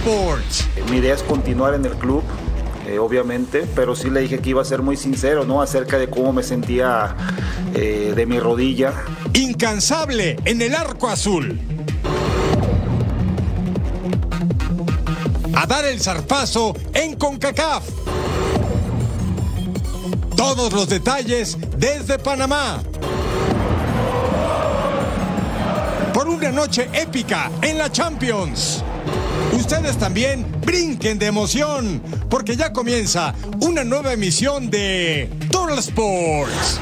Sports. Mi idea es continuar en el club, eh, obviamente, pero sí le dije que iba a ser muy sincero, ¿no? Acerca de cómo me sentía eh, de mi rodilla. Incansable en el arco azul. A dar el zarpazo en CONCACAF. Todos los detalles desde Panamá. Por una noche épica en la Champions. Ustedes también brinquen de emoción, porque ya comienza una nueva emisión de Total Sports.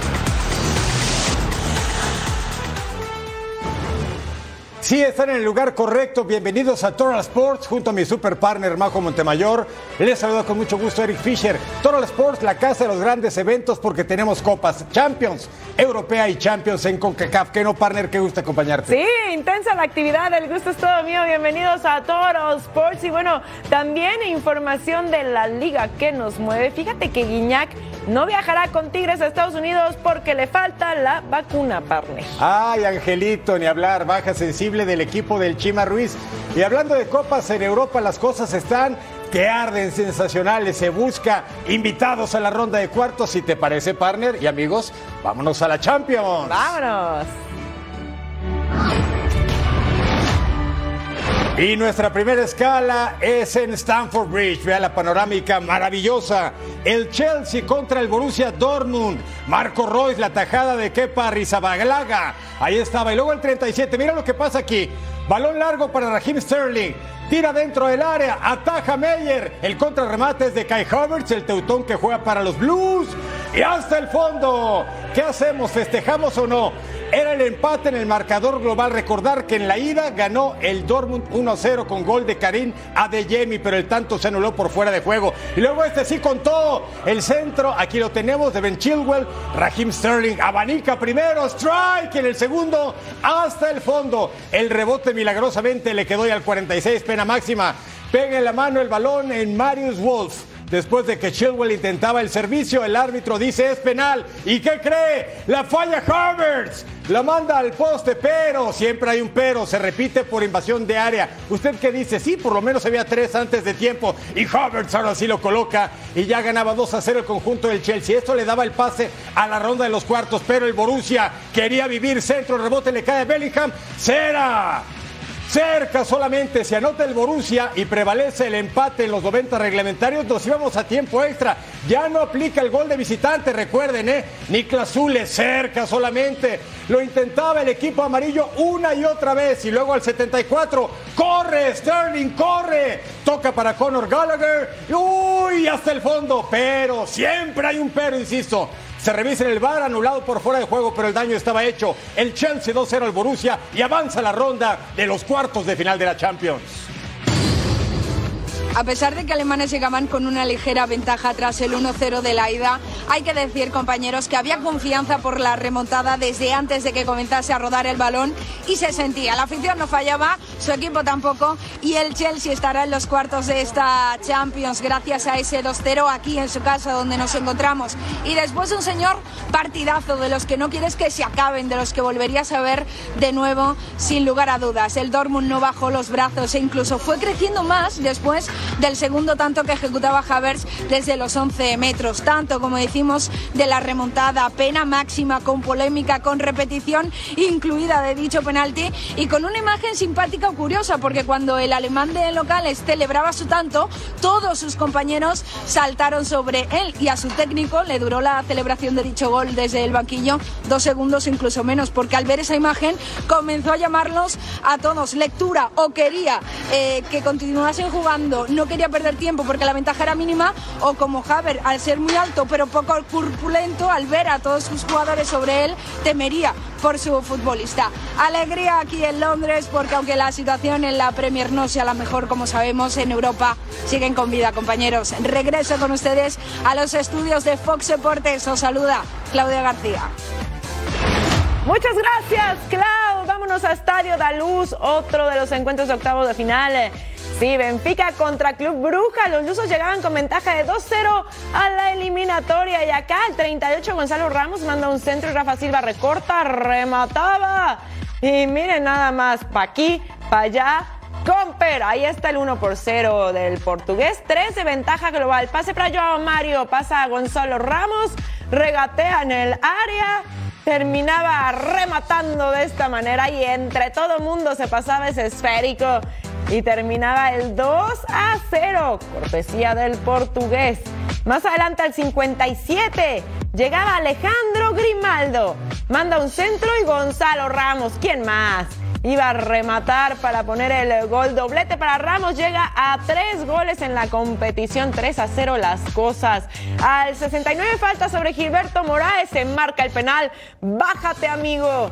Sí, están en el lugar correcto. Bienvenidos a Total Sports junto a mi super partner Majo Montemayor. Les saludo con mucho gusto Eric Fisher. Total Sports, la casa de los grandes eventos porque tenemos copas Champions, Europea y Champions en CONCACAF. Que no, partner, que gusta acompañarte. Sí, intensa la actividad, el gusto es todo mío. Bienvenidos a Total Sports y bueno, también información de la liga que nos mueve. Fíjate que Guiñac no viajará con Tigres a Estados Unidos porque le falta la vacuna, partner. Ay, Angelito, ni hablar, baja sensible del equipo del Chima Ruiz. Y hablando de copas en Europa, las cosas están que arden sensacionales. Se busca invitados a la ronda de cuartos, si te parece, partner. Y amigos, vámonos a la Champions. Vámonos. Y nuestra primera escala es en Stamford Bridge. Vea la panorámica maravillosa. El Chelsea contra el Borussia Dortmund. Marco Royce, la tajada de Kepa Arrizabalaga. Ahí estaba. Y luego el 37. Mira lo que pasa aquí. Balón largo para Raheem Sterling. Tira dentro del área. Ataja Meyer. El contrarremate es de Kai Havertz, el teutón que juega para los Blues. Y hasta el fondo. ¿Qué hacemos? ¿Festejamos o no? Era el empate en el marcador global. Recordar que en la ida ganó el Dortmund 1-0 con gol de Karim Adeyemi, pero el tanto se anuló por fuera de juego. Y luego este sí contó el centro. Aquí lo tenemos de Ben Chilwell. Raheem Sterling abanica primero. Strike en el segundo hasta el fondo. El rebote milagrosamente le quedó ya al 46. Pena máxima. Pega en la mano el balón en Marius Wolf. Después de que Chilwell intentaba el servicio, el árbitro dice es penal. ¿Y qué cree? La falla Havertz. La manda al poste, pero siempre hay un pero. Se repite por invasión de área. ¿Usted qué dice? Sí, por lo menos había tres antes de tiempo. Y Havertz ahora sí lo coloca. Y ya ganaba 2 a 0 el conjunto del Chelsea. Esto le daba el pase a la ronda de los cuartos. Pero el Borussia quería vivir centro. Rebote le cae a Bellingham. ¡Cera! Cerca solamente se anota el Borussia y prevalece el empate en los 90 reglamentarios. Nos íbamos a tiempo extra. Ya no aplica el gol de visitante, recuerden, ¿eh? Niklas Zule cerca solamente. Lo intentaba el equipo amarillo una y otra vez. Y luego al 74, corre Sterling, corre. Toca para Conor Gallagher. Uy, hasta el fondo. Pero siempre hay un pero, insisto. Se revisa en el bar, anulado por fuera de juego, pero el daño estaba hecho. El Chelsea 2-0 al Borussia y avanza la ronda de los cuartos de final de la Champions. A pesar de que alemanes llegaban con una ligera ventaja tras el 1-0 de la ida, hay que decir, compañeros, que había confianza por la remontada desde antes de que comenzase a rodar el balón y se sentía. La afición no fallaba, su equipo tampoco y el Chelsea estará en los cuartos de esta Champions gracias a ese 2-0 aquí en su casa donde nos encontramos. Y después un señor partidazo de los que no quieres que se acaben, de los que volverías a ver de nuevo sin lugar a dudas. El Dortmund no bajó los brazos e incluso fue creciendo más después del segundo tanto que ejecutaba Havertz desde los 11 metros. Tanto, como decimos, de la remontada, pena máxima, con polémica, con repetición incluida de dicho penalti y con una imagen simpática o curiosa, porque cuando el alemán de locales celebraba su tanto, todos sus compañeros saltaron sobre él y a su técnico le duró la celebración de dicho gol desde el banquillo dos segundos, incluso menos, porque al ver esa imagen comenzó a llamarlos a todos lectura o quería eh, que continuasen jugando no quería perder tiempo porque la ventaja era mínima, o como Haber, al ser muy alto pero poco corpulento, al ver a todos sus jugadores sobre él, temería por su futbolista. Alegría aquí en Londres porque aunque la situación en la Premier no sea la mejor como sabemos, en Europa siguen con vida, compañeros. Regreso con ustedes a los estudios de Fox Deportes. Os saluda Claudia García. Muchas gracias, Clau. Vámonos a Estadio Daluz, otro de los encuentros de octavos de final. Sí, Benfica contra Club Bruja. Los lusos llegaban con ventaja de 2-0 a la eliminatoria. Y acá el 38 Gonzalo Ramos manda un centro y Rafa Silva recorta, remataba. Y miren nada más, pa' aquí, pa' allá. Comper, ahí está el 1 por 0 del portugués. 3 de ventaja global. Pase para Joao Mario, pasa a Gonzalo Ramos, regatea en el área terminaba rematando de esta manera y entre todo mundo se pasaba ese esférico y terminaba el 2 a 0, cortesía del portugués. Más adelante al 57 llegaba Alejandro Grimaldo, manda un centro y Gonzalo Ramos, ¿quién más? Iba a rematar para poner el gol doblete para Ramos. Llega a tres goles en la competición, 3 a 0 las cosas. Al 69 falta sobre Gilberto Moraes, se marca el penal. Bájate, amigo.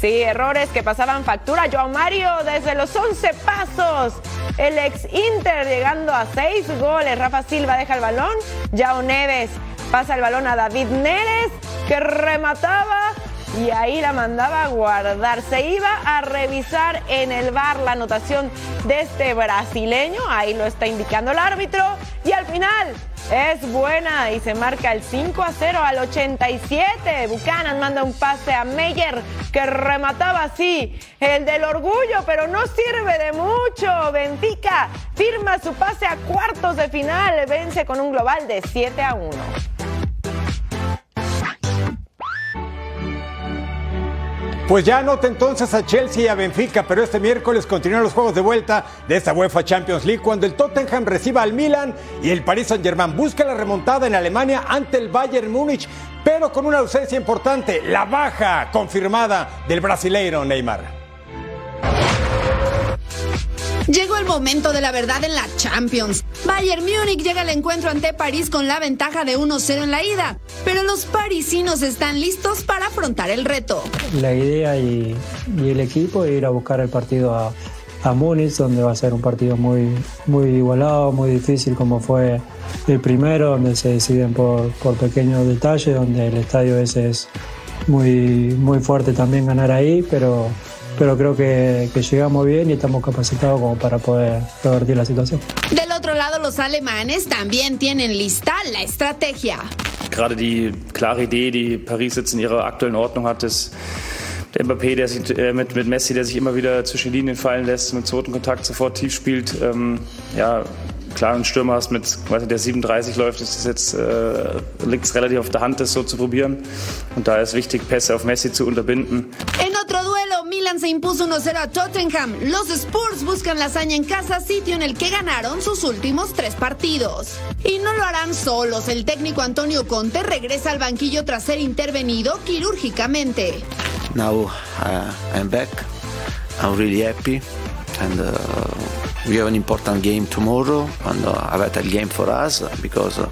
Sí, errores que pasaban factura. Joao Mario desde los 11 pasos. El ex Inter llegando a 6 goles. Rafa Silva deja el balón. Yao Neves pasa el balón a David Neres que remataba y ahí la mandaba a guardar. Se iba a revisar en el bar la anotación de este brasileño, ahí lo está indicando el árbitro, y al final es buena y se marca el 5 a 0 al 87. Buchanan manda un pase a Meyer que remataba así el del orgullo, pero no sirve de mucho. Benfica firma su pase a cuartos de final, vence con un global de 7 a 1. Pues ya anota entonces a Chelsea y a Benfica, pero este miércoles continúan los juegos de vuelta de esta UEFA Champions League cuando el Tottenham reciba al Milan y el Paris Saint-Germain busca la remontada en Alemania ante el Bayern Múnich, pero con una ausencia importante, la baja confirmada del brasileiro Neymar. Llegó el momento de la verdad en la Champions. Bayern Múnich llega al encuentro ante París con la ventaja de 1-0 en la ida, pero los parisinos están listos para afrontar el reto. La idea y, el equipo es ir a buscar el partido a, a Múnich, donde va a ser un partido muy, muy igualado, muy difícil como fue el primero, donde se deciden por, por pequeños detalles, donde el estadio ese es muy, muy fuerte también ganar ahí, pero pero creo que, que, llegamos bien y estamos capacitados como para poder revertir la situación. Del otro lado, los alemanes también tienen lista la estrategia. Gerade die klare Idee, die Paris jetzt in ihrer aktuellen Ordnung hat, ist der Mbappé, der sich äh, mit, mit Messi, der sich immer wieder zwischen Linien fallen lässt, mit zweiten Kontakt sofort tief spielt. Ähm, ja, klar, ein Stürmer hast mit, weiß nicht, der 37 läuft, ist es jetzt, äh, liegt es relativ auf der Hand, das so zu probieren. Und da ist wichtig, Pässe auf Messi zu unterbinden. En se impuso 1-0 a Tottenham. Los Spurs buscan la hazaña en casa, sitio en el que ganaron sus últimos tres partidos. Y no lo harán solos. El técnico Antonio Conte regresa al banquillo tras ser intervenido quirúrgicamente. Now uh, I'm back. I'm really happy. And uh, we have an important game tomorrow and uh, a vital game for us because uh,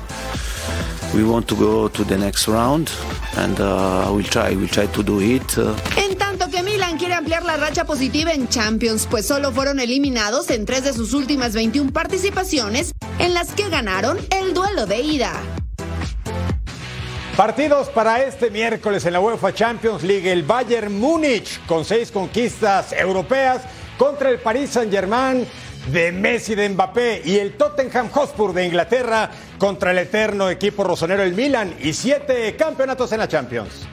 En tanto que Milan quiere ampliar la racha positiva en Champions, pues solo fueron eliminados en tres de sus últimas 21 participaciones en las que ganaron el duelo de ida. Partidos para este miércoles en la UEFA Champions League. El Bayern Múnich con seis conquistas europeas contra el Paris Saint-Germain de Messi de Mbappé y el Tottenham Hotspur de Inglaterra contra el eterno equipo rosonero el Milan y siete campeonatos en la Champions.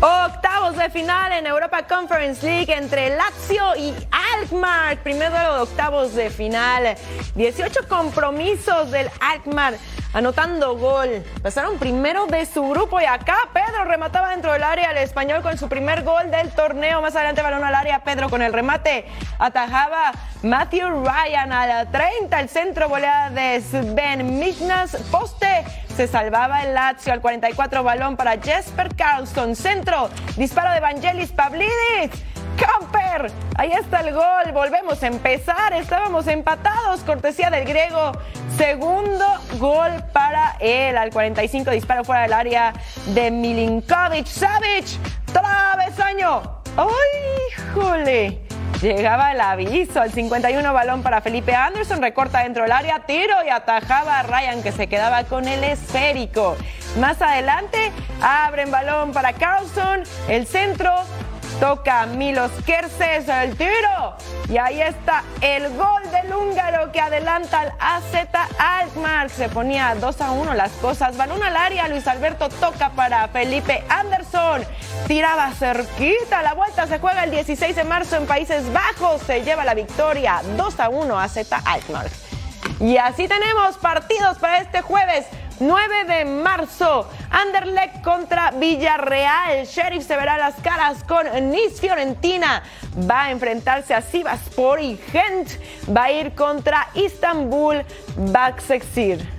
Octavos de final en Europa Conference League entre Lazio y Alkmaar. Primer duelo de octavos de final. 18 compromisos del Alkmaar anotando gol. Pasaron primero de su grupo y acá Pedro remataba dentro del área al español con su primer gol del torneo. Más adelante balón al área, Pedro con el remate. Atajaba Matthew Ryan a la 30, el centro goleada de Sven Mignas, poste. Se salvaba el Lazio al 44, balón para Jesper Carlson, centro, disparo de Vangelis Pavlidis. Camper, ahí está el gol, volvemos a empezar, estábamos empatados, cortesía del griego, segundo gol para él, al 45 disparo fuera del área de Milinkovic, Savic, travesaño, ¡ay, jole! Llegaba el aviso, al 51 balón para Felipe Anderson, recorta dentro del área, tiro y atajaba a Ryan que se quedaba con el esférico. Más adelante abren balón para Carlson, el centro, Toca Milos Kerses el tiro. Y ahí está el gol del húngaro que adelanta al AZ Alkmaar. Se ponía 2 a 1 las cosas. Balón al área. Luis Alberto toca para Felipe Anderson. Tiraba cerquita. La vuelta se juega el 16 de marzo en Países Bajos. Se lleva la victoria 2 a 1 a Z Alkmaar. Y así tenemos partidos para este jueves. 9 de marzo, Anderlecht contra Villarreal. Sheriff se verá las caras con Nice Fiorentina. Va a enfrentarse a Sivaspor y Gent va a ir contra Istanbul Baksexir.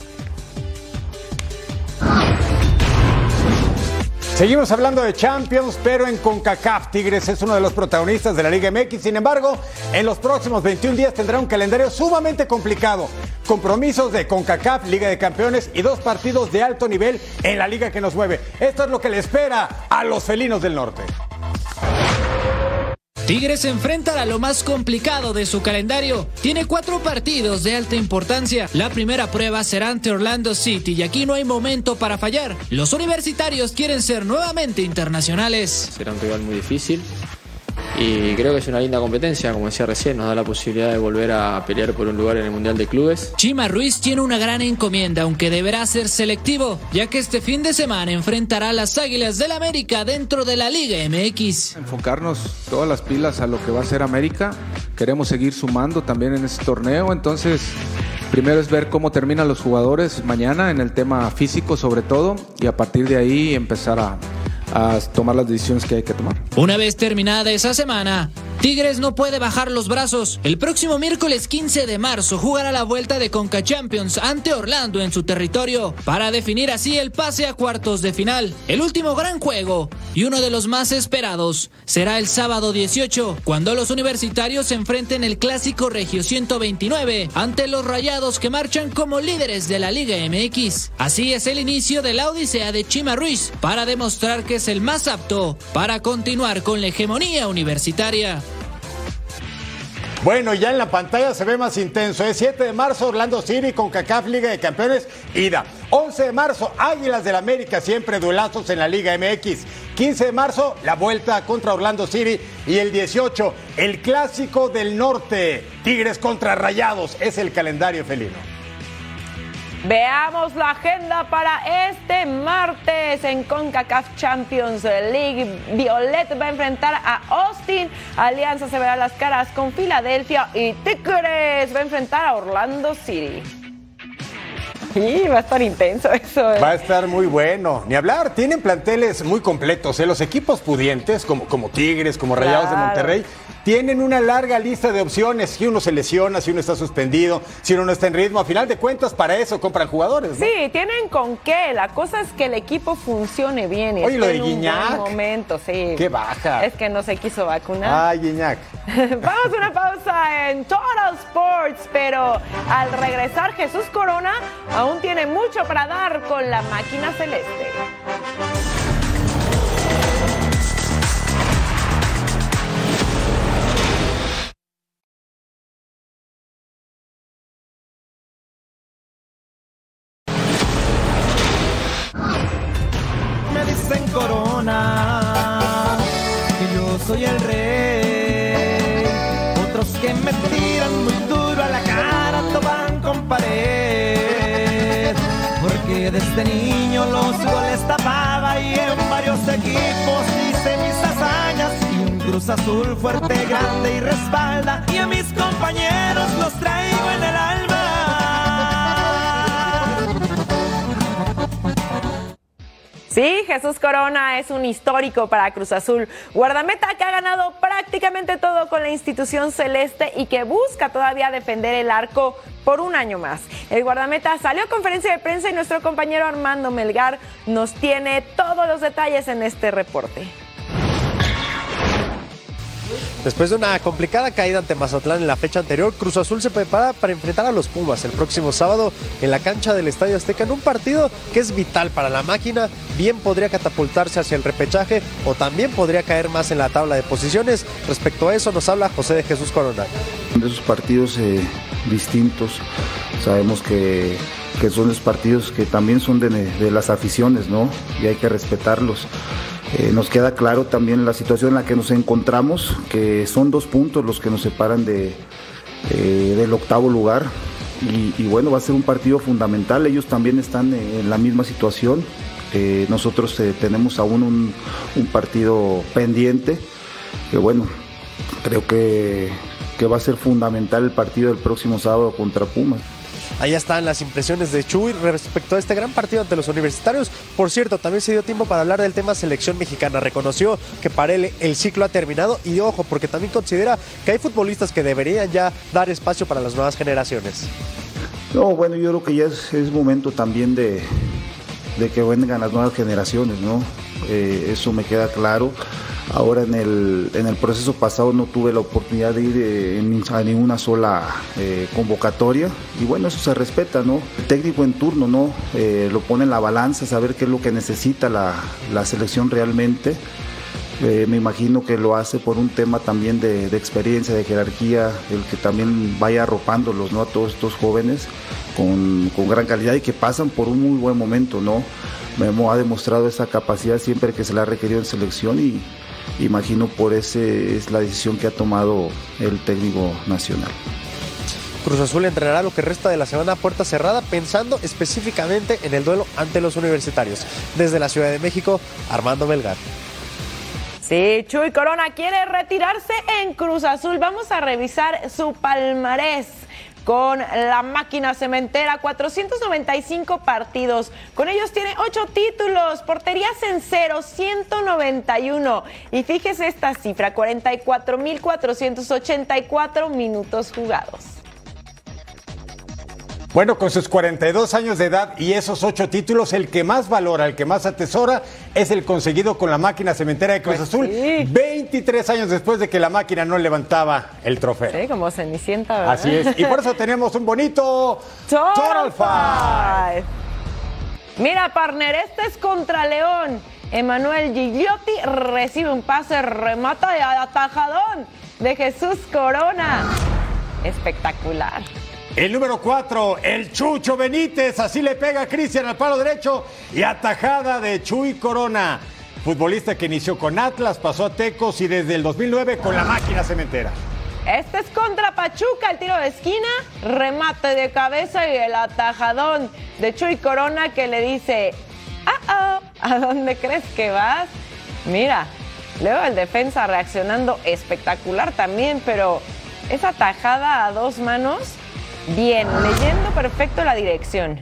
Seguimos hablando de Champions, pero en CONCACAF. Tigres es uno de los protagonistas de la Liga MX. Sin embargo, en los próximos 21 días tendrá un calendario sumamente complicado. Compromisos de CONCACAF, Liga de Campeones y dos partidos de alto nivel en la liga que nos mueve. Esto es lo que le espera a los felinos del norte. Tigres se enfrenta a lo más complicado de su calendario. Tiene cuatro partidos de alta importancia. La primera prueba será ante Orlando City y aquí no hay momento para fallar. Los universitarios quieren ser nuevamente internacionales. Será un rival muy difícil y creo que es una linda competencia, como decía recién, nos da la posibilidad de volver a pelear por un lugar en el Mundial de Clubes. Chima Ruiz tiene una gran encomienda, aunque deberá ser selectivo, ya que este fin de semana enfrentará a las Águilas del América dentro de la Liga MX. Enfocarnos todas las pilas a lo que va a ser América. Queremos seguir sumando también en este torneo, entonces primero es ver cómo terminan los jugadores mañana en el tema físico sobre todo y a partir de ahí empezar a, a tomar las decisiones que hay que tomar. Una vez terminada esa semana, Tigres no puede bajar los brazos. El próximo miércoles 15 de marzo jugará la vuelta de Conca Champions ante Orlando en su territorio para definir así el pase a cuartos de final. El último gran juego y uno de los más esperados será el sábado 18 cuando los universitarios se enfrenten el clásico Regio 129 ante los Rayados que marchan como líderes de la Liga MX. Así es el inicio de la odisea de Chima Ruiz para demostrar que es el más apto para continuar con la hegemonía universitaria. Bueno, ya en la pantalla se ve más intenso. Es 7 de marzo, Orlando City con CACAF Liga de Campeones, ida. 11 de marzo, Águilas del América, siempre duelazos en la Liga MX. 15 de marzo, la vuelta contra Orlando City. Y el 18, el clásico del norte, Tigres contra Rayados. Es el calendario felino. Veamos la agenda para este martes en CONCACAF Champions League. Violet va a enfrentar a Austin. Alianza se verá las caras con Filadelfia y Tigres va a enfrentar a Orlando City. Sí, va a estar intenso eso. ¿eh? Va a estar muy bueno. Ni hablar, tienen planteles muy completos. ¿eh? Los equipos pudientes, como, como Tigres, como Rayados de. Monterrey, tienen una larga lista de opciones. Si uno se lesiona, si uno está suspendido, si uno no está en ritmo. A final de cuentas, para eso compran jugadores. ¿no? Sí, tienen con qué. La cosa es que el equipo funcione bien. y Oye, lo de en un buen Guiñac. momento, sí. Qué baja. Es que no se quiso vacunar. Ay, Guiñac. Vamos a una pausa en Total Sports, pero al regresar Jesús Corona aún tiene mucho para dar con la máquina celeste. Para Cruz Azul. Guardameta que ha ganado prácticamente todo con la institución celeste y que busca todavía defender el arco por un año más. El guardameta salió a conferencia de prensa y nuestro compañero Armando Melgar nos tiene todos los detalles en este reporte. Después de una complicada caída ante Mazatlán en la fecha anterior, Cruz Azul se prepara para enfrentar a los Pumas el próximo sábado en la cancha del Estadio Azteca en un partido que es vital para la máquina. Bien podría catapultarse hacia el repechaje o también podría caer más en la tabla de posiciones. Respecto a eso nos habla José de Jesús Corona. de esos partidos eh, distintos. Sabemos que, que son los partidos que también son de, de las aficiones, ¿no? Y hay que respetarlos. Eh, nos queda claro también la situación en la que nos encontramos, que son dos puntos los que nos separan de, eh, del octavo lugar. Y, bueno, va a ser un partido fundamental. Ellos también están en la misma situación. Eh, nosotros tenemos aún un, un, partido pendiente. Que bueno, creo que, que va a ser fundamental el partido del próximo sábado contra Pumas. Ahí están las impresiones de Chuy respecto a este gran partido ante los universitarios. Por cierto, también se dio tiempo para hablar del tema selección mexicana. Reconoció que para él el ciclo ha terminado y ojo, porque también considera que hay futbolistas que deberían ya dar espacio para las nuevas generaciones. No, bueno, yo creo que ya es, momento también de, de, que vengan las nuevas generaciones, ¿no? Eh, eso me queda claro. Ahora en el, en el proceso pasado no tuve la oportunidad de ir eh, a ninguna sola eh, convocatoria y bueno, eso se respeta, ¿no? El técnico en turno, ¿no? Eh, lo pone en la balanza, saber qué es lo que necesita la, la selección realmente. me imagino que lo hace por un tema también de, de, experiencia, de jerarquía, el que también vaya arropándolos, ¿no? A todos estos jóvenes con, con gran calidad y que pasan por un muy buen momento, ¿no? Memo ha demostrado esa capacidad siempre que se la ha requerido en selección y, imagino por ese es la decisión que ha tomado el técnico nacional. Cruz Azul entrenará lo que resta de la semana a puerta cerrada pensando específicamente en el duelo ante los universitarios. Desde la Ciudad de México, Armando Melgar. Sí, Chuy Corona quiere retirarse en Cruz Azul. Vamos a revisar su palmarés con la máquina cementera, 495 partidos. Con ellos tiene 8 títulos, porterías en cero, 191. Y fíjese esta cifra, 44.484 minutos jugados. Bueno, con sus 42 años de edad y esos ocho títulos, el que más valora, el que más atesora, es el conseguido con la máquina cementera de Cruz Pues Azul, sí. 23 años después de que la máquina no levantaba el trofeo. Sí, como Cenicienta, ¿verdad? Así es. Y por eso tenemos un bonito Total Five. Mira, partner, este es contra León. Emanuel Gigliotti recibe un pase, remata de atajadón de Jesús Corona. Espectacular. El número 4, el Chucho Benítez, así le pega a Cristian al palo derecho y atajada de Chuy Corona. Futbolista que inició con Atlas, pasó a Tecos y desde el 2009 con la máquina cementera. Este es contra Pachuca, el tiro de esquina, remate de cabeza y el atajadón de Chuy Corona que le dice, ah, oh, ¿a dónde crees que vas? Mira, luego el defensa reaccionando espectacular también, pero esa tajada a dos manos, bien, leyendo perfecto la dirección.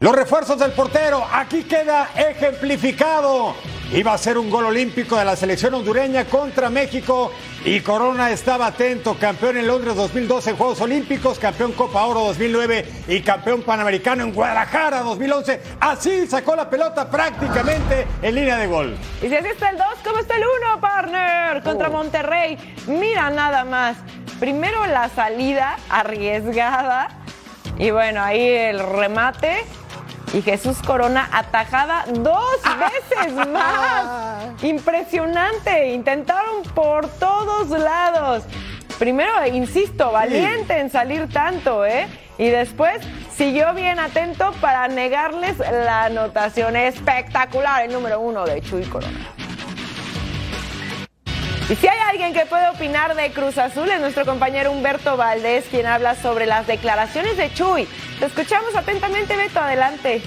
Los refuerzos del portero, aquí queda ejemplificado. Iba a ser un gol olímpico de la selección hondureña contra México y Corona estaba atento, campeón en Londres 2012 en Juegos Olímpicos, campeón Copa Oro 2009 y campeón panamericano en Guadalajara 2011. Así sacó la pelota prácticamente en línea de gol. Y si así está el 2, ¿cómo está el 1, partner? Contra Oh. Monterrey. Mira nada más. Primero la salida arriesgada. Y bueno, ahí el remate. Y Jesús Corona atajada dos veces más. Impresionante. Intentaron por todos lados. Primero, insisto, valiente en salir tanto, ¿eh? Y después siguió bien atento para negarles la anotación espectacular, el número uno de Chuy Corona. Y si hay alguien que puede opinar de Cruz Azul es nuestro compañero Humberto Valdés, quien habla sobre las declaraciones de Chuy. Te escuchamos atentamente, Beto, adelante.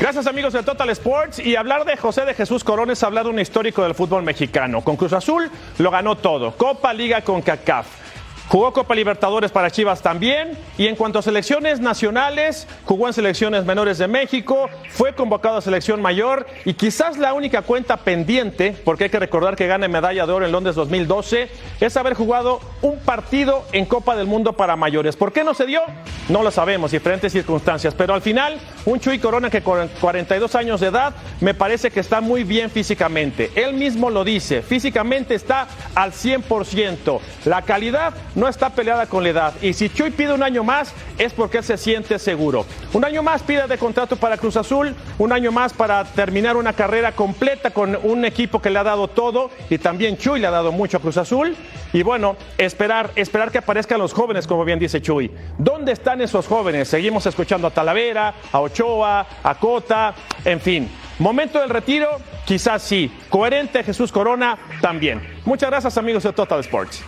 Gracias amigos de Total Sports y hablar de José de Jesús Corona es hablar de un histórico del fútbol mexicano. Con Cruz Azul lo ganó todo, Copa, Liga con CACAF. Jugó Copa Libertadores para Chivas también y en cuanto a selecciones nacionales, jugó en selecciones menores de México, fue convocado a selección mayor y quizás la única cuenta pendiente, porque hay que recordar que gana medalla de oro en Londres 2012, es haber jugado un partido en Copa del Mundo para mayores. ¿Por qué no se dio? No lo sabemos, diferentes circunstancias, pero al final un Chuy Corona que con 42 años de edad me parece que está muy bien físicamente. Él mismo lo dice, físicamente está al 100%. La calidad no está peleada con la edad. Y si Chuy pide un año más, es porque él se siente seguro. Un año más pide de contrato para Cruz Azul, un año más para terminar una carrera completa con un equipo que le ha dado todo y también Chuy le ha dado mucho a Cruz Azul. Y bueno, esperar, esperar que aparezcan los jóvenes, como bien dice Chuy. ¿Dónde están esos jóvenes? Seguimos escuchando a Talavera, a Ochoa, a Cota, en fin. Momento del retiro, quizás sí. Coherente Jesús Corona también. Muchas gracias amigos de Total Sports.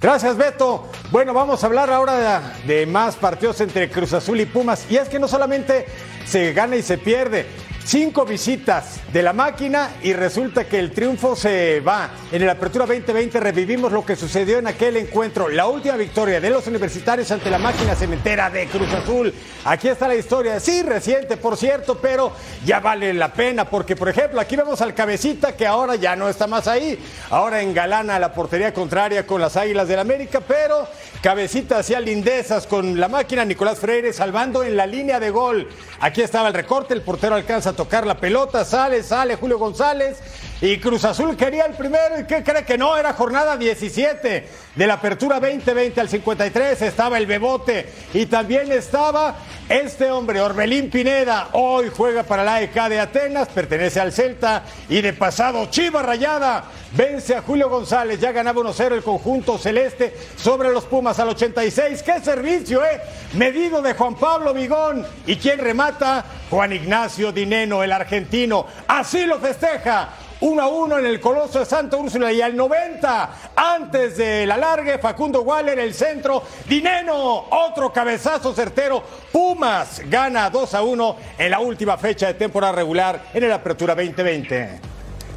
Gracias, Beto. Bueno, vamos a hablar ahora de, de, más partidos entre Cruz Azul y Pumas. Y es que no solamente se gana y se pierde. Cinco visitas de la máquina y resulta que el triunfo se va. En el Apertura 2020 revivimos lo que sucedió en aquel encuentro. La última victoria de los universitarios ante la máquina cementera de Cruz Azul. Aquí está la historia. Sí, reciente, por cierto, pero ya vale la pena porque, por ejemplo, aquí vemos al cabecita que ahora ya no está más ahí. Ahora engalana la portería contraria con las Águilas del América, pero cabecita hacía lindezas con la máquina. Nicolás Freire salvando en la línea de gol. Aquí estaba el recorte, el portero alcanza tocar la pelota, sale, sale Julio González y Cruz Azul quería el primero y ¿qué cree que no? Era jornada 17 de la apertura 2020 al 53, estaba el Bebote y también estaba este hombre, Orbelín Pineda, hoy juega para la AEK de Atenas, pertenece al Celta y de pasado Chiva Rayada vence a Julio González, ya ganaba 1-0 el conjunto celeste sobre los Pumas al 86, qué servicio, eh, medido de Juan Pablo Vigón. Y quien remata, Juan Ignacio Dineno, el argentino, así lo festeja 1 a 1 en el Coloso de Santa Úrsula y al 90, antes del alargue, Facundo Waller, el centro, Dineno, otro cabezazo certero, Pumas gana 2 a 1 en la última fecha de temporada regular en el Apertura 2020.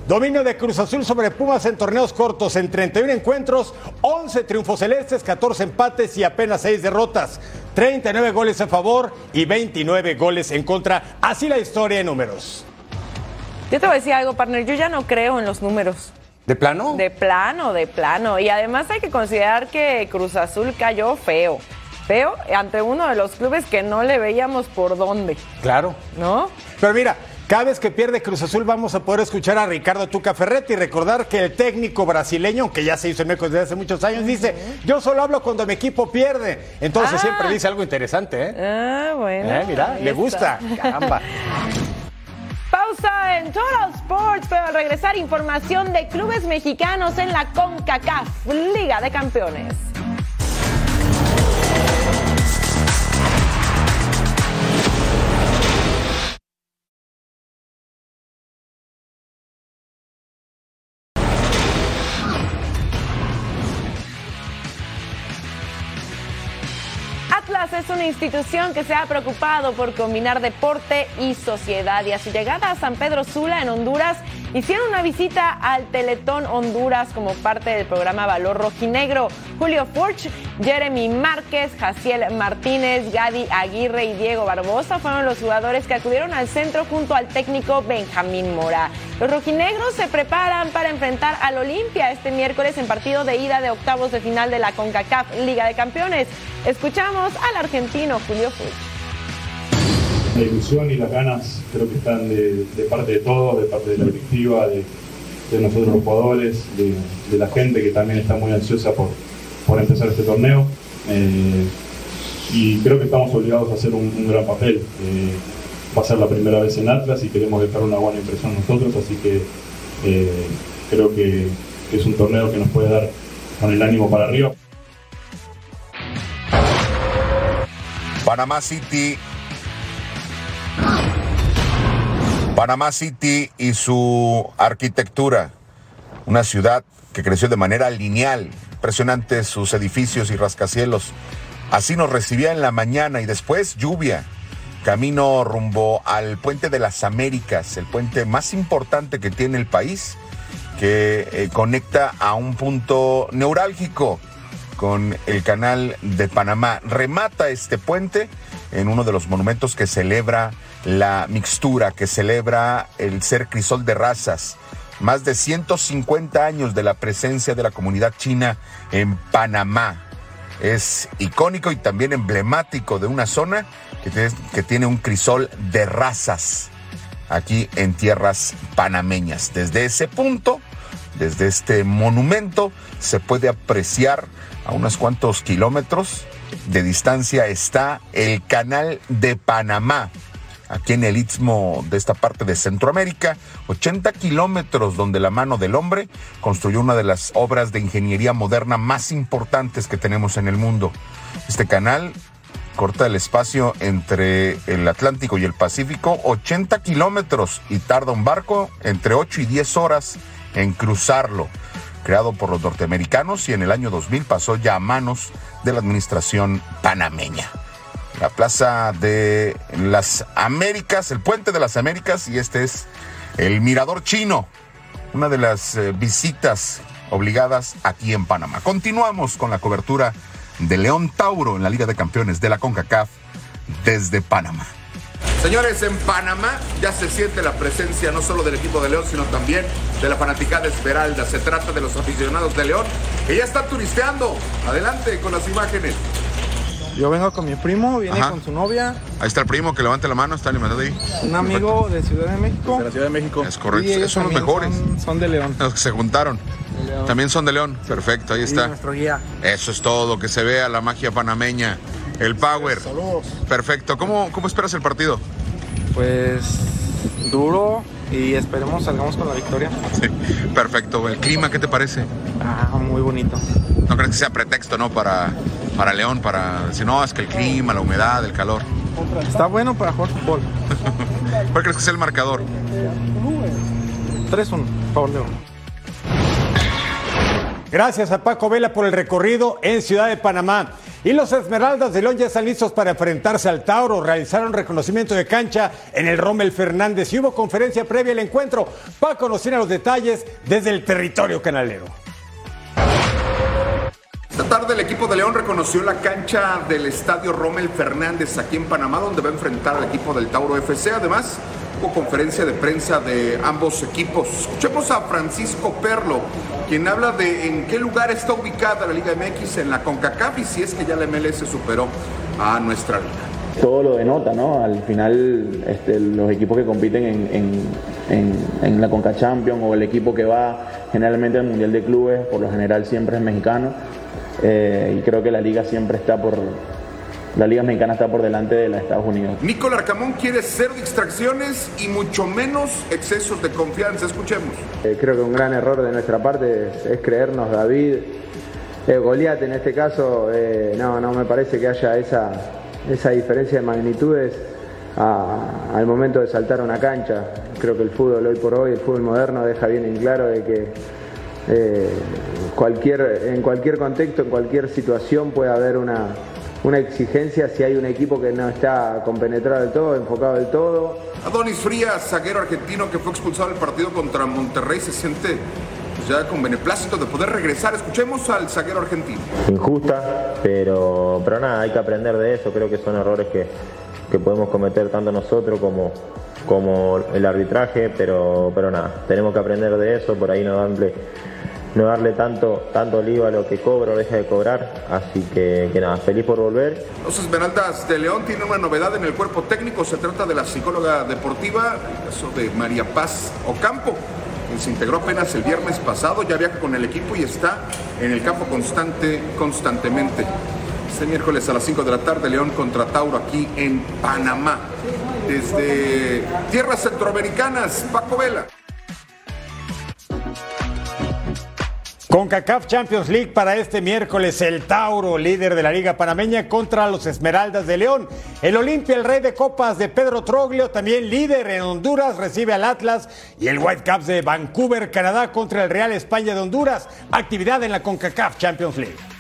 Dominio de Cruz Azul sobre Pumas en torneos cortos en 31 encuentros, 11 triunfos celestes, 14 empates y apenas 6 derrotas. 39 goles a favor y 29 goles en contra. Así la historia en números. Yo te voy a decir algo, partner. Yo ya no creo en los números. ¿De plano? De plano, de plano. Y además hay que considerar que Cruz Azul cayó feo. Feo ante uno de los clubes que no le veíamos por dónde. Claro. ¿No? Pero mira, cada vez que pierde Cruz Azul vamos a poder escuchar a Ricardo Tuca Ferretti y recordar que el técnico brasileño, que ya se hizo en México desde hace muchos años, dice, yo solo hablo cuando mi equipo pierde. Entonces Ah. siempre dice algo interesante, ¿eh? Ah, bueno. Eh, mira, le gusta. Caramba. En Total Sports, pero al regresar información de clubes mexicanos en la CONCACAF, Liga de Campeones. Institución que se ha preocupado por combinar deporte y sociedad y a su llegada a San Pedro Sula en Honduras hicieron una visita al Teletón Honduras como parte del programa Valor Rojinegro. Julio Furch, Jeremy Márquez, Jaciel Martínez, Gadi Aguirre y Diego Barbosa fueron los jugadores que acudieron al centro junto al técnico Benjamín Mora. Los rojinegros se preparan para enfrentar al Olimpia este miércoles en partido de ida de octavos de final de la CONCACAF Liga de Campeones. Escuchamos al argentino Julio Furch. La ilusión y las ganas creo que están de, parte de todos, de parte de la directiva, de, de nosotros los jugadores, de, la gente que también está muy ansiosa por, por empezar este torneo. Eh, y creo que estamos obligados a hacer un, un gran papel. Eh, va a ser la primera vez en Atlas y queremos dejar una buena impresión nosotros, así que eh, creo que, es un torneo que nos puede dar con el ánimo para arriba. Panamá City. Panamá City y su arquitectura. Una ciudad que creció de manera lineal. Impresionantes sus edificios y rascacielos. Así nos recibía en la mañana y después lluvia. Camino rumbo al puente de las Américas, el puente más importante que tiene el país, que eh, conecta a un punto neurálgico con el canal de Panamá. Remata este puente en uno de los monumentos que celebra la mixtura, que celebra el ser crisol de razas. Más de 150 años de la presencia de la comunidad china en Panamá. Es icónico y también emblemático de una zona que tiene, un crisol de razas aquí en tierras panameñas. Desde ese punto, desde este monumento, se puede apreciar a unos cuantos kilómetros de distancia está el canal de Panamá, aquí en el istmo de esta parte de Centroamérica, 80 kilómetros donde la mano del hombre construyó una de las obras de ingeniería moderna más importantes que tenemos en el mundo. Este canal corta el espacio entre el Atlántico y el Pacífico 80 kilómetros y tarda un barco entre 8 y 10 horas en cruzarlo. Creado por los norteamericanos y en el año 2000 pasó ya a manos de la administración panameña. La plaza de las Américas, el puente de las Américas, y este es el Mirador Chino, una de las eh, visitas obligadas aquí en Panamá. Continuamos con la cobertura de León Tauro en la Liga de Campeones de la CONCACAF desde Panamá. Señores, en Panamá ya se siente la presencia no solo del equipo de León, sino también de la fanaticada Esmeralda. Se trata de los aficionados de León que ya turisteando. Adelante con las imágenes. Yo vengo con mi primo, viene Ajá. con su novia, Ahí está el primo que levante la mano, está alimentado ahí. un amigo de Ciudad de México. De la Ciudad de México. Es correcto. Ellos son los mejores. Son, son de León. Los que se juntaron. También son de León. Perfecto, ahí Y está. nuestro guía. Eso es todo, que se vea la magia panameña. El power. Saludos. Perfecto. ¿Cómo, cómo esperas el partido? Pues duro y esperemos salgamos con la victoria. Sí, perfecto. ¿El clima qué te parece? Ah, muy bonito. No crees que sea pretexto, ¿no? Para, para León, para decir, no, es que el clima, la humedad, el calor. Está bueno para jugar fútbol. ¿Cuál crees que sea el marcador? 3-1, favor León. Gracias a Paco Vela por el recorrido en Ciudad de Panamá. Y los Esmeraldas de León ya están listos para enfrentarse al Tauro. Realizaron reconocimiento de cancha en el Rommel Fernández y hubo conferencia previa al encuentro. Paco nos tiene los detalles desde el territorio canalero. Esta tarde el equipo de León reconoció la cancha del estadio Rommel Fernández aquí en Panamá, donde va a enfrentar al equipo del Tauro FC. Además, hubo conferencia de prensa de ambos equipos. Escuchemos a Francisco Perlo, quien habla de en qué lugar está ubicada la Liga MX en la CONCACAF y si es que ya la MLS superó a nuestra liga. todo lo denota, ¿no? Al final, este, los equipos que compiten en, la Conca Champions o el equipo que va generalmente al Mundial de Clubes, por lo general siempre es mexicano. Eh, y creo que la liga siempre está por. La liga mexicana está por delante de la de Estados Unidos. Nico Larcamón quiere cero distracciones y mucho menos excesos de confianza. Escuchemos. Eh, creo que un gran error de nuestra parte es, es creernos David. Eh, Goliat en este caso, eh, no, no me parece que haya esa, esa diferencia de magnitudes a- al momento de saltar a una cancha. Creo que el fútbol hoy por hoy, el fútbol moderno, deja bien en claro de que eh, cualquier, en cualquier contexto, en cualquier situación puede haber una, una exigencia si hay un equipo que no está compenetrado del todo, enfocado del todo. Adonis Frías, zaguero argentino que fue expulsado del partido contra Monterrey, se siente ya con beneplácito de poder regresar. Escuchemos al zaguero argentino. injusta, pero, pero nada, hay que aprender de eso. Creo que son errores que, que podemos cometer tanto nosotros como, como el arbitraje, pero, pero nada, tenemos que aprender de eso, por ahí no darle, no darle tanto, tanto lío a lo que cobro deja de cobrar. Así que, que nada, feliz por volver. Los Esmeraldas de León tienen una novedad en el cuerpo técnico. Se trata de la psicóloga deportiva, el caso de María Paz Ocampo, quien se integró apenas el viernes pasado. Ya viaja con el equipo y está en el campo constante, constantemente. Este miércoles a las 5 de la tarde, León contra Tauro aquí en Panamá. Desde tierras centroamericanas, Paco Vela. CONCACAF Champions League para este miércoles, el Tauro, líder de la Liga Panameña, contra los Esmeraldas de León. El Olimpia, el rey de copas de Pedro Troglio, también líder en Honduras, recibe al Atlas. Y el Whitecaps de Vancouver, Canadá, contra el Real España de Honduras. Actividad en la CONCACAF Champions League.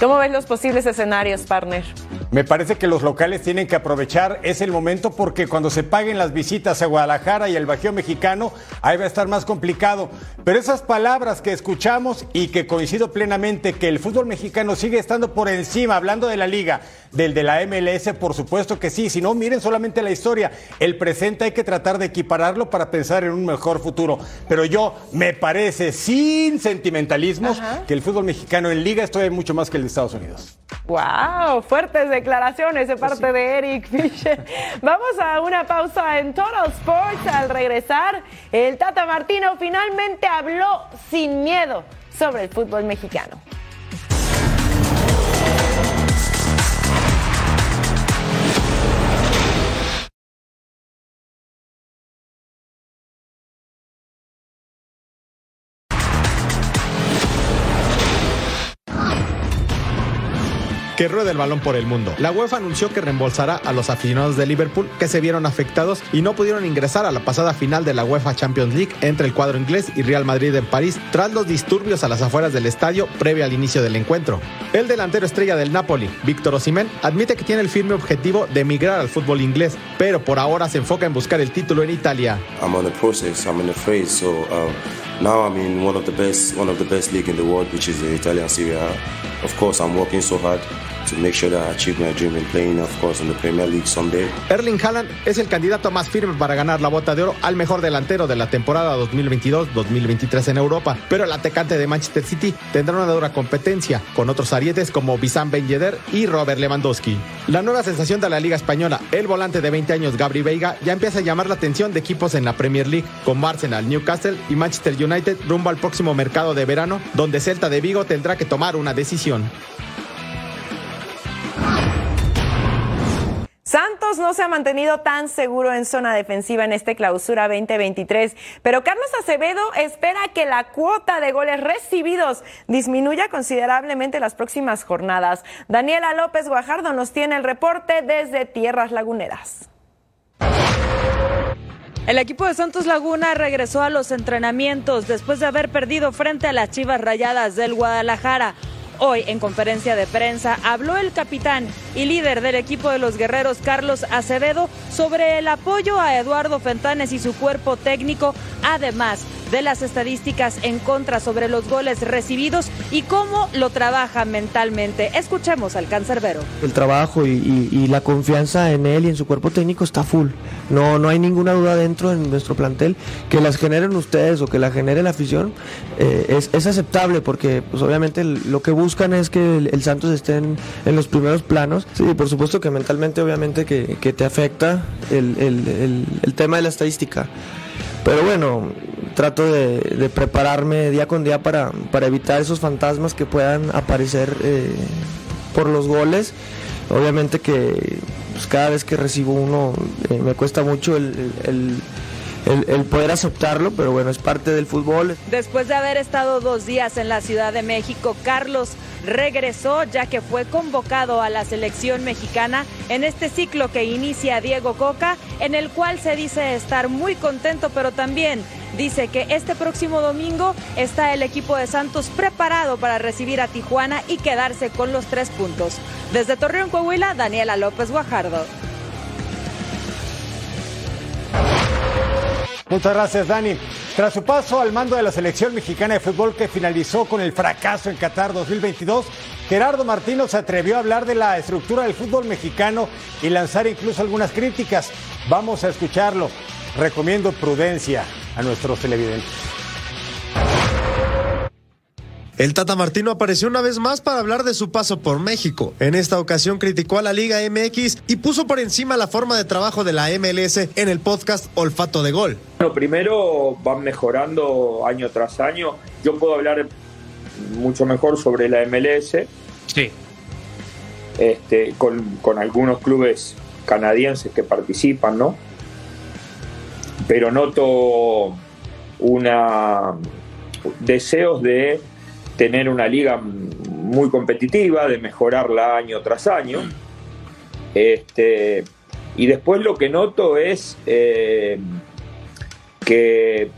¿Cómo ves los posibles escenarios, partner? Me parece que los locales tienen que aprovechar ese momento porque cuando se paguen las visitas a Guadalajara y el Bajío Mexicano, ahí va a estar más complicado. Pero esas palabras que escuchamos y que coincido plenamente que el fútbol mexicano sigue estando por encima, hablando de la liga, del de la MLS, por supuesto que sí. Si no, miren solamente la historia. El presente hay que tratar de equipararlo para pensar en un mejor futuro. Pero yo me parece, sin sentimentalismos, que el fútbol mexicano en liga estoy mucho más que el de Estados Unidos. ¡Wow! Fuertes declaraciones de parte de Eric Fischer. Vamos a una pausa en Total Sports. Al regresar, el Tata Martino finalmente habló sin miedo sobre el fútbol mexicano. Que ruede el balón por el mundo. La UEFA anunció que reembolsará a los aficionados de Liverpool que se vieron afectados y no pudieron ingresar a la pasada final de la UEFA Champions League entre el cuadro inglés y Real Madrid en París tras los disturbios a las afueras del estadio previo al inicio del encuentro. El delantero estrella del Napoli, Víctor Osimhen, admite que tiene el firme objetivo de emigrar al fútbol inglés, pero por ahora se enfoca en buscar el título en Italia. I'm on the process. I'm in the phase. So um, now I'm in one of the best, one of the best league in the world, which is the Italian Serie A. Of course, I'm working so hard to make sure that I achieve my dream in playing, of course, in the Premier League someday. Erling Haaland es el candidato más firme para ganar la bota de oro al mejor delantero de la temporada 2022-2023 en Europa, pero el atacante de Manchester City tendrá una dura competencia con otros arietes como Bissam Ben Yedder y Robert Lewandowski. La nueva sensación de la Liga Española, el volante de 20 años Gabri Veiga, ya empieza a llamar la atención de equipos en la Premier League, con Arsenal, Newcastle y Manchester United rumbo al próximo mercado de verano, donde Celta de Vigo tendrá que tomar una decisión. Santos no se ha mantenido tan seguro en zona defensiva en este clausura 2023, pero Carlos Acevedo espera que la cuota de goles recibidos disminuya considerablemente las próximas jornadas. Daniela López Guajardo nos tiene el reporte desde Tierras Laguneras. El equipo de Santos Laguna regresó a los entrenamientos después de haber perdido frente a las Chivas Rayadas del Guadalajara. Hoy, en conferencia de prensa, habló el capitán y líder del equipo de los guerreros, Carlos Acevedo, sobre el apoyo a Eduardo Fentanes y su cuerpo técnico, además de las estadísticas en contra sobre los goles recibidos y cómo lo trabaja mentalmente. Escuchemos al cancerbero. El trabajo y, la confianza en él y en su cuerpo técnico está full. No, no hay ninguna duda dentro en nuestro plantel que las generen ustedes o que la genere la afición eh, es, aceptable porque pues obviamente lo que buscan es que el, el Santos esté en, en los primeros planos. Sí, por supuesto que mentalmente obviamente que, que te afecta el, el- el- tema de la estadística. Pero bueno, trato de, de prepararme día con día para, para evitar esos fantasmas que puedan aparecer eh, por los goles. Obviamente que pues, cada vez que recibo uno eh, me cuesta mucho el, el- el- poder aceptarlo, pero bueno, es parte del fútbol. Después de haber estado dos días en la Ciudad de México, Carlos regresó ya que fue convocado a la selección mexicana en este ciclo que inicia Diego Coca, en el cual se dice estar muy contento, pero también dice que este próximo domingo está el equipo de Santos preparado para recibir a Tijuana y quedarse con los tres puntos. Desde Torreón, Coahuila, Daniela López Guajardo. Muchas gracias, Dani. Tras su paso al mando de la selección mexicana de fútbol que finalizó con el fracaso en Qatar 2022, Gerardo Martino se atrevió a hablar de la estructura del fútbol mexicano y lanzar incluso algunas críticas. Vamos a escucharlo. Recomiendo prudencia a nuestros televidentes. El Tata Martino apareció una vez más para hablar de su paso por México. En esta ocasión criticó a la Liga MX y puso por encima la forma de trabajo de la MLS en el podcast Olfato de Gol. Bueno, primero van mejorando año tras año. Yo puedo hablar mucho mejor sobre la MLS. Sí. Este, con, con algunos clubes canadienses que participan, ¿no? Pero noto una deseos de tener una liga muy competitiva, de mejorarla año tras año. Este, y después lo que noto es eh, que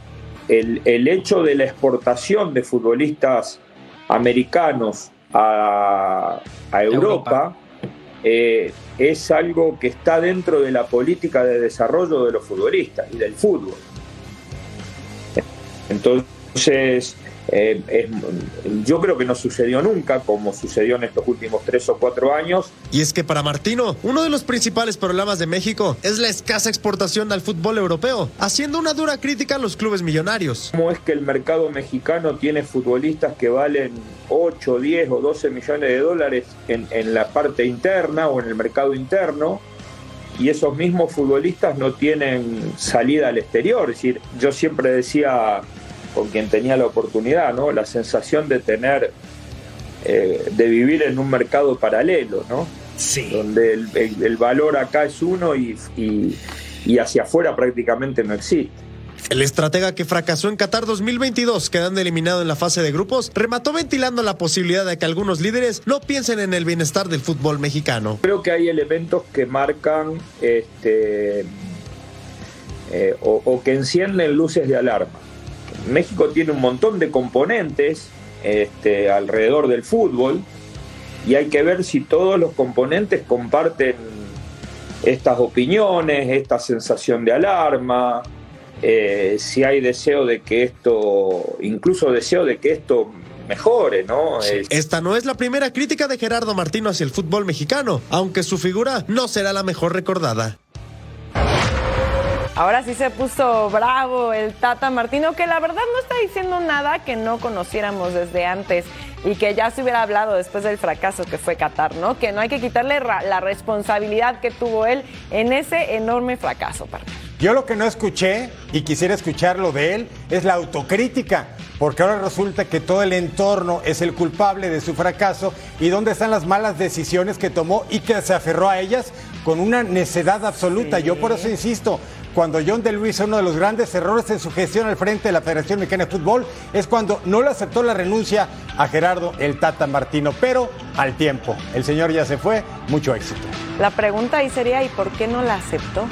el, el hecho de la exportación de futbolistas americanos a, a Europa, eh, es algo que está dentro de la política de desarrollo de los futbolistas y del fútbol. Entonces, eh, es- yo creo que no sucedió nunca como sucedió en estos últimos tres o cuatro años. Y es que para Martino, uno de los principales problemas de México es la escasa exportación al fútbol europeo, haciendo una dura crítica a los clubes millonarios. ¿Cómo es que el mercado mexicano tiene futbolistas que valen 8, 10 o 12 millones de dólares en, en la parte interna o en el mercado interno? Y esos mismos futbolistas no tienen salida al exterior. Es decir, yo siempre decía con quien tenía la oportunidad, ¿no? La sensación de tener, eh, de vivir en un mercado paralelo, ¿no? Donde el, el- el valor acá es uno y, y- y hacia afuera prácticamente no existe. El estratega que fracasó en Qatar 2022, quedando eliminado en la fase de grupos, remató ventilando la posibilidad de que algunos líderes no piensen en el bienestar del fútbol mexicano. Creo que hay elementos que marcan este, eh, o, o que encienden luces de alarma. México tiene un montón de componentes este, alrededor del fútbol y hay que ver si todos los componentes comparten estas opiniones, esta sensación de alarma, eh, si hay deseo de que esto, incluso deseo de que esto mejore, ¿no? Es- Esta no es la primera crítica de Gerardo Martino hacia el fútbol mexicano, aunque su figura no será la mejor recordada. Ahora sí se puso bravo el Tata Martino, que la verdad no está diciendo nada que no conociéramos desde antes y que ya se hubiera hablado después del fracaso que fue Qatar, ¿no? Que no hay que quitarle la responsabilidad que tuvo él en ese enorme fracaso. partner. Yo lo que no escuché y quisiera escucharlo de él es la autocrítica, porque ahora resulta que todo el entorno es el culpable de su fracaso y dónde están las malas decisiones que tomó y que se aferró a ellas con una necedad absoluta. Yo por eso insisto, cuando John de Luis uno de los grandes errores en su gestión al frente de la Federación Mexicana de Fútbol es cuando no le aceptó la renuncia a Gerardo el Tata Martino, pero al tiempo. El señor ya se fue, mucho éxito. La pregunta ahí sería, ¿y por qué no la aceptó?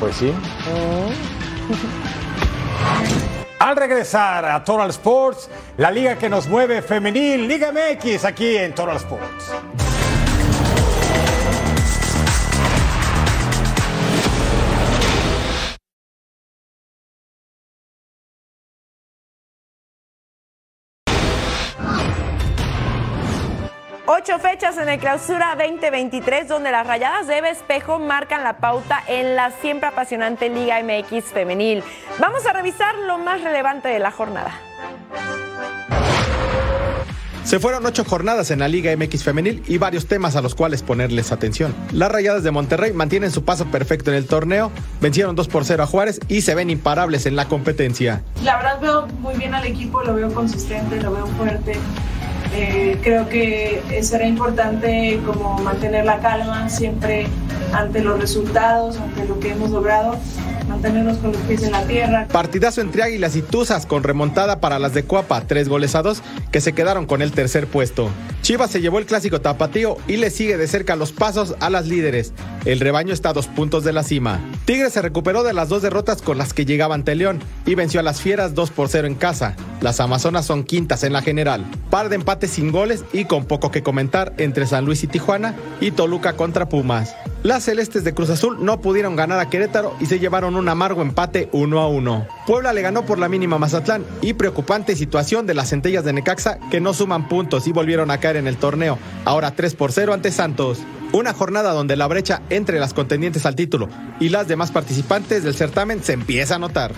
Pues sí. Al regresar a Total Sports, la liga que nos mueve femenil, Liga MX, aquí en Total Sports. Ocho fechas en el clausura 2023 donde las rayadas de Eva Espejo marcan la pauta en la siempre apasionante Liga MX femenil. Vamos a revisar lo más relevante de la jornada. Se fueron ocho jornadas en la Liga MX femenil y varios temas a los cuales ponerles atención. Las Rayadas de Monterrey mantienen su paso perfecto en el torneo, vencieron 2 por 0 a Juárez y se ven imparables en la competencia. La verdad veo muy bien al equipo, lo veo consistente, lo veo fuerte. Eh, creo que será importante como mantener la calma siempre ante los resultados, ante lo que hemos logrado, mantenernos con los pies en la tierra. Partidazo entre Águilas y Tuzas con remontada para las de Cuapa, tres goles a dos, que se quedaron con el tercer puesto. Chivas se llevó el clásico tapatío y le sigue de cerca los pasos a las líderes. El rebaño está a dos puntos de la cima. Tigres se recuperó de las dos derrotas con las que llegaba ante León y venció a las Fieras 2 por 0 en casa. Las Amazonas son quintas en la general. Par de empates sin goles y con poco que comentar entre San Luis y Tijuana y Toluca contra Pumas. Las celestes de Cruz Azul no pudieron ganar a Querétaro y se llevaron un amargo empate 1 a 1. Puebla le ganó por la mínima Mazatlán y preocupante situación de las centellas de Necaxa que no suman puntos y volvieron a caer en el torneo, ahora 3 por 0 ante Santos. Una jornada donde la brecha entre las contendientes al título y las demás participantes del certamen se empieza a notar.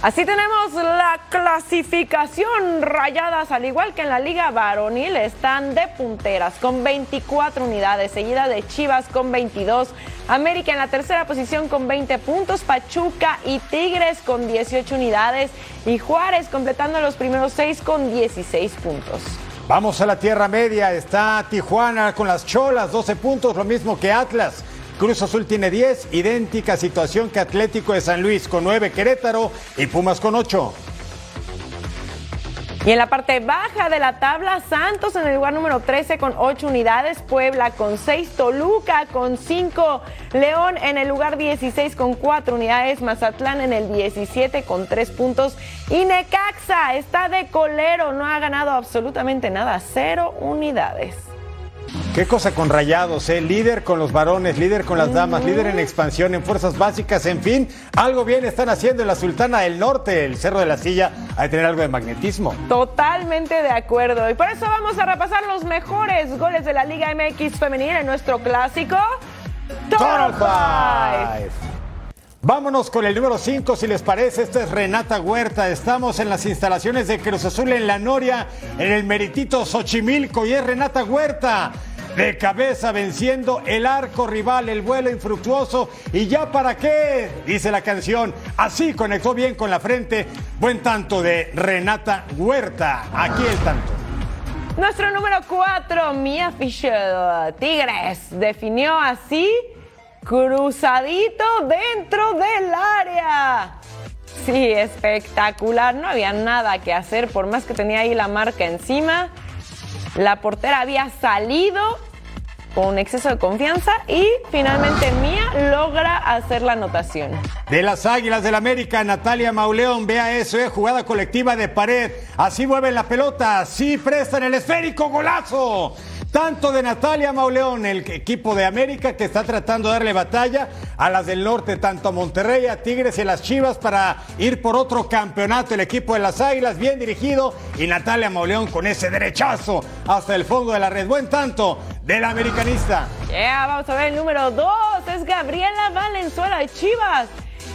Así tenemos la clasificación. Rayadas, al igual que en la Liga Varonil, están de punteras con 24 unidades, seguida de Chivas con 22. América en la tercera posición con 20 puntos, Pachuca y Tigres con 18 unidades y Juárez completando los primeros seis con 16 puntos. Vamos a la Tierra Media, está Tijuana con las Cholas, 12 puntos, lo mismo que Atlas. Cruz Azul tiene 10, idéntica situación que Atlético de San Luis con 9, Querétaro y Pumas con 8. Y en la parte baja de la tabla, Santos en el lugar número 13 con 8 unidades, Puebla con 6, Toluca con 5, León en el lugar 16 con 4 unidades, Mazatlán en el 17 con 3 puntos y Necaxa está de colero, no ha ganado absolutamente nada, 0 unidades. Qué cosa con rayados, ¿eh? Líder con los varones, líder con las damas, líder en expansión, en fuerzas básicas, en fin, algo bien están haciendo en la Sultana del Norte, el Cerro de la Silla, hay que tener algo de magnetismo. Totalmente de acuerdo. Y por eso vamos a repasar los mejores goles de la Liga MX femenil en nuestro clásico. Total Five. Vámonos con el número 5, si les parece. Esta es Renata Huerta. Estamos en las instalaciones de Cruz Azul en La Noria, en el meritito Xochimilco, y es Renata Huerta. De cabeza venciendo el arco rival, el vuelo infructuoso. ¿Y ya para qué? Dice la canción. Así conectó bien con la frente. Buen tanto de Renata Huerta. Aquí el tanto. Nuestro número 4, Mia Fisher, Tigres, definió así cruzadito dentro del área. Sí, espectacular. No había nada que hacer, por más que tenía ahí la marca encima. La portera había salido con exceso de confianza y finalmente Mía logra hacer la anotación. De las Águilas del América, Natalia Mauleón, vea eso, eh, jugada colectiva de pared. Así mueven la pelota, así prestan el esférico, golazo. Tanto de Natalia Mauleón, el equipo de América que está tratando de darle batalla a las del norte, tanto a Monterrey, a Tigres y a las Chivas para ir por otro campeonato. El equipo de las Águilas bien dirigido y Natalia Mauleón con ese derechazo hasta el fondo de la red. Buen tanto del americanista. Yeah, vamos a ver el número dos. Es Gabriela Valenzuela de Chivas.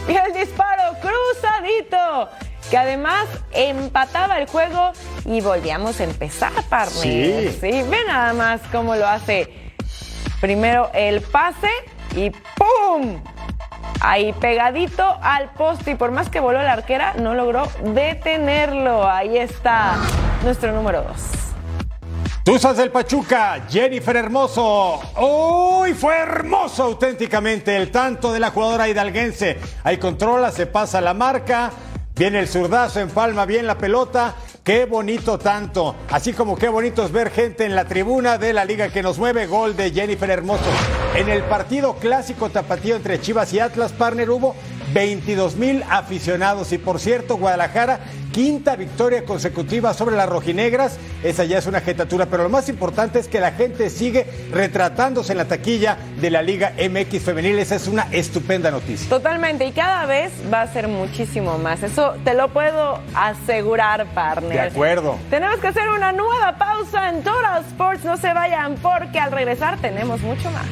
Y el disparo cruzadito que además empataba el juego y volvíamos a empezar, partner. Sí. sí. Ve nada más cómo lo hace. Primero el pase y ¡pum! Ahí pegadito al poste y por más que voló la arquera, no logró detenerlo. Ahí está nuestro número dos. Tuzas del Pachuca, Jennifer Hermoso. ¡Uy! Fue hermoso auténticamente el tanto de la jugadora hidalguense. Ahí controla, se pasa la marca. Viene el zurdazo, empalma bien la pelota. Qué bonito tanto. Así como qué bonito es ver gente en la tribuna de la liga que nos mueve. Gol de Jennifer Hermoso. En el partido clásico tapatío entre Chivas y Atlas, partner, hubo 22 mil aficionados. Y por cierto, Guadalajara, quinta victoria consecutiva sobre las rojinegras. Esa ya es una jetatura, pero lo más importante es que la gente sigue retratándose en la taquilla de la Liga MX Femenil. Esa es una estupenda noticia. Totalmente, y cada vez va a ser muchísimo más. Eso te lo puedo asegurar, partner. De acuerdo. Tenemos que hacer una nueva pausa en Total Sports. No se vayan porque al regresar tenemos mucho más.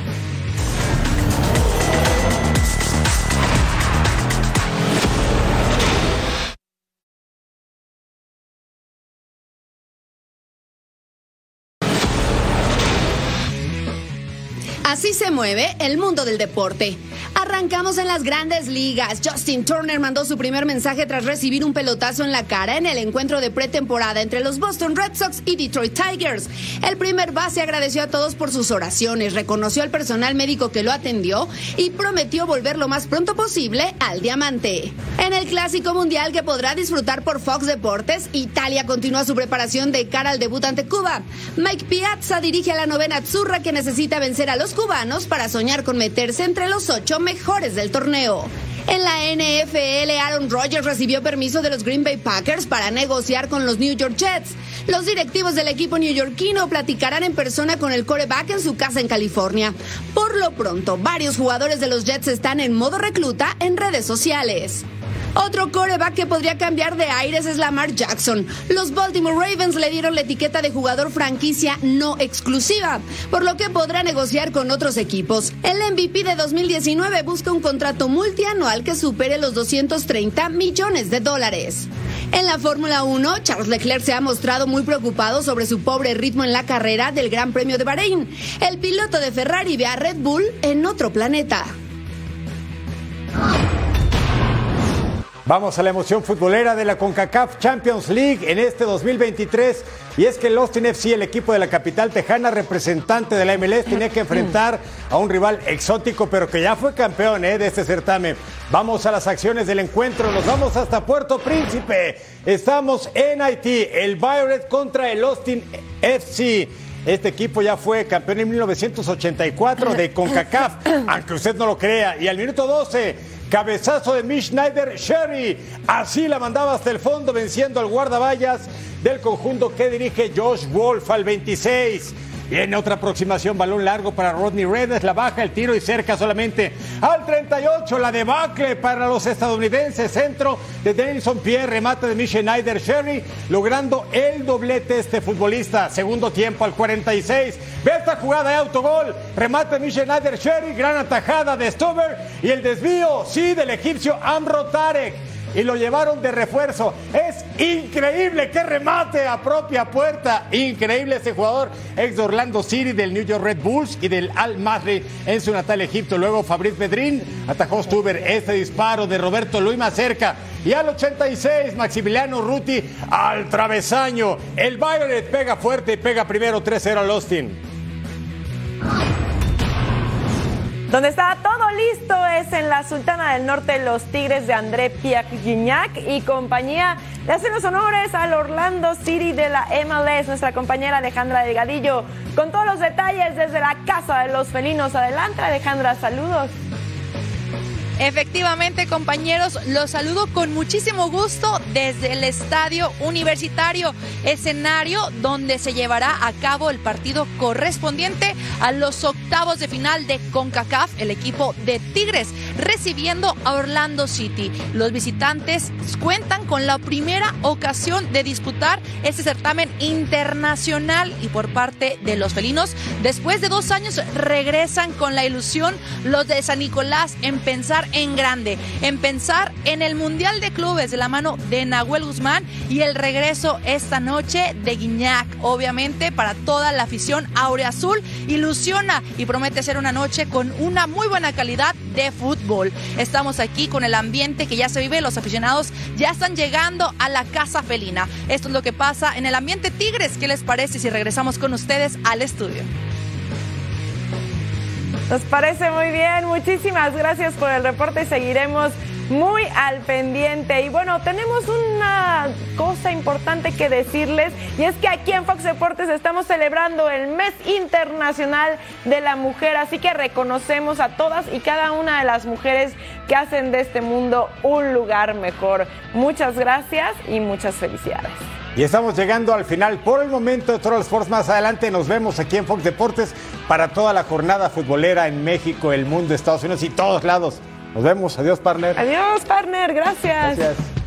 Así se mueve el mundo del deporte. Arrancamos en las grandes ligas. Justin Turner mandó su primer mensaje tras recibir un pelotazo en la cara en el encuentro de pretemporada entre los Boston Red Sox y Detroit Tigers. El primer base agradeció a todos por sus oraciones, reconoció al personal médico que lo atendió y prometió volver lo más pronto posible al diamante. En el Clásico Mundial que podrá disfrutar por Fox Deportes, Italia continúa su preparación de cara al debut ante Cuba. Mike Piazza dirige a la novena Azzurra que necesita vencer a los cubanos para soñar con meterse entre los ocho mejores del torneo. En la NFL, Aaron Rodgers recibió permiso de los Green Bay Packers para negociar con los New York Jets. Los directivos del equipo neoyorquino platicarán en persona con el coreback en su casa en California. Por lo pronto, varios jugadores de los Jets están en modo recluta en redes sociales. Otro coreback que podría cambiar de aires es Lamar Jackson. Los Baltimore Ravens le dieron la etiqueta de jugador franquicia no exclusiva, por lo que podrá negociar con otros equipos. El MVP de 2019 busca un contrato multianual que supere los 230 millones de dólares. En la Fórmula 1, Charles Leclerc se ha mostrado muy preocupado sobre su pobre ritmo en la carrera del Gran Premio de Bahrein. El piloto de Ferrari ve a Red Bull en otro planeta. Vamos a la emoción futbolera de la CONCACAF Champions League en este 2023. Y es que el Austin FC, el equipo de la capital tejana, representante de la MLS, tenía que enfrentar a un rival exótico, pero que ya fue campeón ¿eh? de este certamen. Vamos a las acciones del encuentro. Nos vamos hasta Puerto Príncipe. Estamos en Haití. El Violet contra el Austin FC. Este equipo ya fue campeón en 1984 de CONCACAF, aunque usted no lo crea. Y al minuto 12, cabezazo de Mitch Schneider Sherry. Así la mandaba hasta el fondo, venciendo al guardaballas del conjunto que dirige Josh Wolf al 26. Viene otra aproximación, balón largo para Rodney Redes, la baja, el tiro y cerca solamente al 38, la debacle para los estadounidenses, centro de Denison Pierre, remate de Michel Schneider Sherry, logrando el doblete este futbolista, segundo tiempo al 46, ve esta jugada de autogol, remate de Michel Schneider Sherry, gran atajada de Stuber y el desvío, sí, del egipcio Amro Tarek y lo llevaron de refuerzo. Es increíble, qué remate a propia puerta. Increíble ese jugador, ex de Orlando City, del New York Red Bulls y del Al Masry en su natal Egipto. Luego Fabriz Medrín atajó Stuber este disparo de Roberto Luis más cerca. Y al 86, Maximiliano Ruti al travesaño. El Violet pega fuerte y pega primero 3-0 al Austin. Donde está todo listo es en la Sultana del Norte los Tigres de André Pierre Gignac y compañía. Le hacen los honores al Orlando City de la MLS, nuestra compañera Alejandra Delgadillo, con todos los detalles desde la Casa de los Felinos. Adelante, Alejandra, saludos. Efectivamente, compañeros, los saludo con muchísimo gusto desde el Estadio Universitario, escenario donde se llevará a cabo el partido correspondiente a los octavos de final de CONCACAF, el equipo de Tigres, recibiendo a Orlando City. Los visitantes cuentan con la primera ocasión de disputar este certamen internacional y por parte de los felinos, después de dos años regresan con la ilusión los de San Nicolás en pensar en grande, en pensar en el Mundial de Clubes de la mano de Nahuel Guzmán y el regreso esta noche de Guiñac, obviamente para toda la afición aureazul, ilusiona y promete ser una noche con una muy buena calidad de fútbol. Estamos aquí con el ambiente que ya se vive, los aficionados ya están llegando a la casa felina. Esto es lo que pasa en el ambiente Tigres. ¿Qué les parece si regresamos con ustedes al estudio? Nos parece muy bien. Muchísimas gracias por el reporte. Seguiremos muy al pendiente. Y bueno, tenemos una cosa importante que decirles y es que aquí en Fox Deportes estamos celebrando el mes internacional de la mujer, así que reconocemos a todas y cada una de las mujeres que hacen de este mundo un lugar mejor. Muchas gracias y muchas felicidades. Y estamos llegando al final por el momento de Total Sports. Más adelante nos vemos aquí en Fox Deportes para toda la jornada futbolera en México, el mundo, Estados Unidos y todos lados. Nos vemos. Adiós, partner. Adiós, partner. Gracias. Gracias.